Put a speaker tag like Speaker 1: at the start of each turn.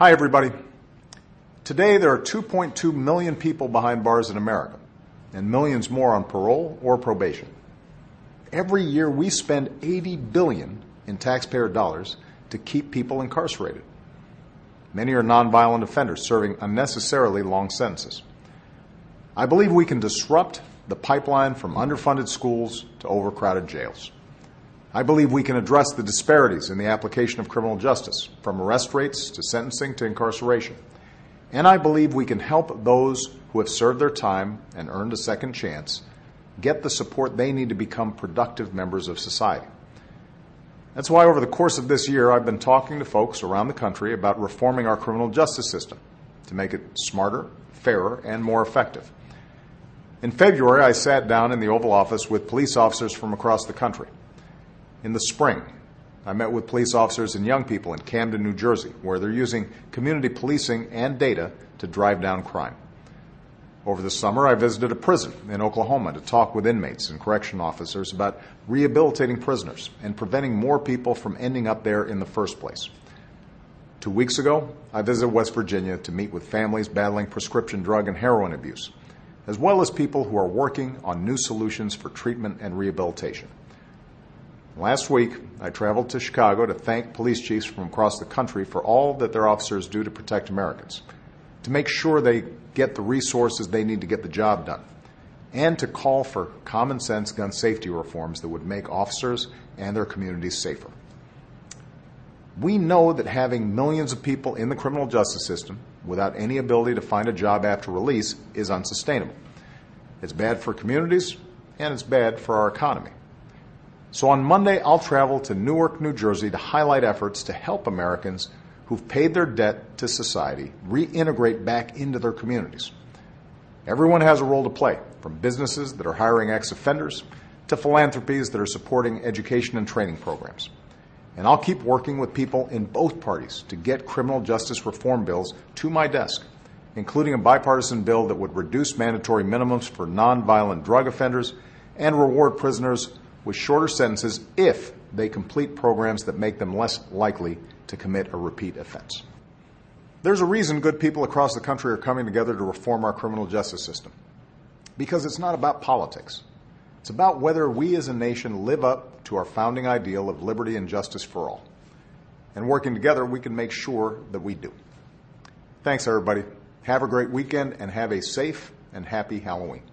Speaker 1: Hi, everybody. Today, there are 2.2 million people behind bars in America and millions more on parole or probation. Every year, we spend 80 billion in taxpayer dollars to keep people incarcerated. Many are nonviolent offenders serving unnecessarily long sentences. I believe we can disrupt the pipeline from underfunded schools to overcrowded jails. I believe we can address the disparities in the application of criminal justice, from arrest rates to sentencing to incarceration. And I believe we can help those who have served their time and earned a second chance get the support they need to become productive members of society. That's why, over the course of this year, I've been talking to folks around the country about reforming our criminal justice system to make it smarter, fairer, and more effective. In February, I sat down in the Oval Office with police officers from across the country. In the spring, I met with police officers and young people in Camden, New Jersey, where they're using community policing and data to drive down crime. Over the summer, I visited a prison in Oklahoma to talk with inmates and correction officers about rehabilitating prisoners and preventing more people from ending up there in the first place. Two weeks ago, I visited West Virginia to meet with families battling prescription drug and heroin abuse, as well as people who are working on new solutions for treatment and rehabilitation. Last week, I traveled to Chicago to thank police chiefs from across the country for all that their officers do to protect Americans, to make sure they get the resources they need to get the job done, and to call for common sense gun safety reforms that would make officers and their communities safer. We know that having millions of people in the criminal justice system without any ability to find a job after release is unsustainable. It's bad for communities, and it's bad for our economy. So on Monday, I'll travel to Newark, New Jersey to highlight efforts to help Americans who've paid their debt to society reintegrate back into their communities. Everyone has a role to play, from businesses that are hiring ex offenders to philanthropies that are supporting education and training programs. And I'll keep working with people in both parties to get criminal justice reform bills to my desk, including a bipartisan bill that would reduce mandatory minimums for nonviolent drug offenders and reward prisoners with shorter sentences if they complete programs that make them less likely to commit a repeat offense. There's a reason good people across the country are coming together to reform our criminal justice system. Because it's not about politics. It's about whether we as a nation live up to our founding ideal of liberty and justice for all. And working together, we can make sure that we do. Thanks, everybody. Have a great weekend and have a safe and happy Halloween.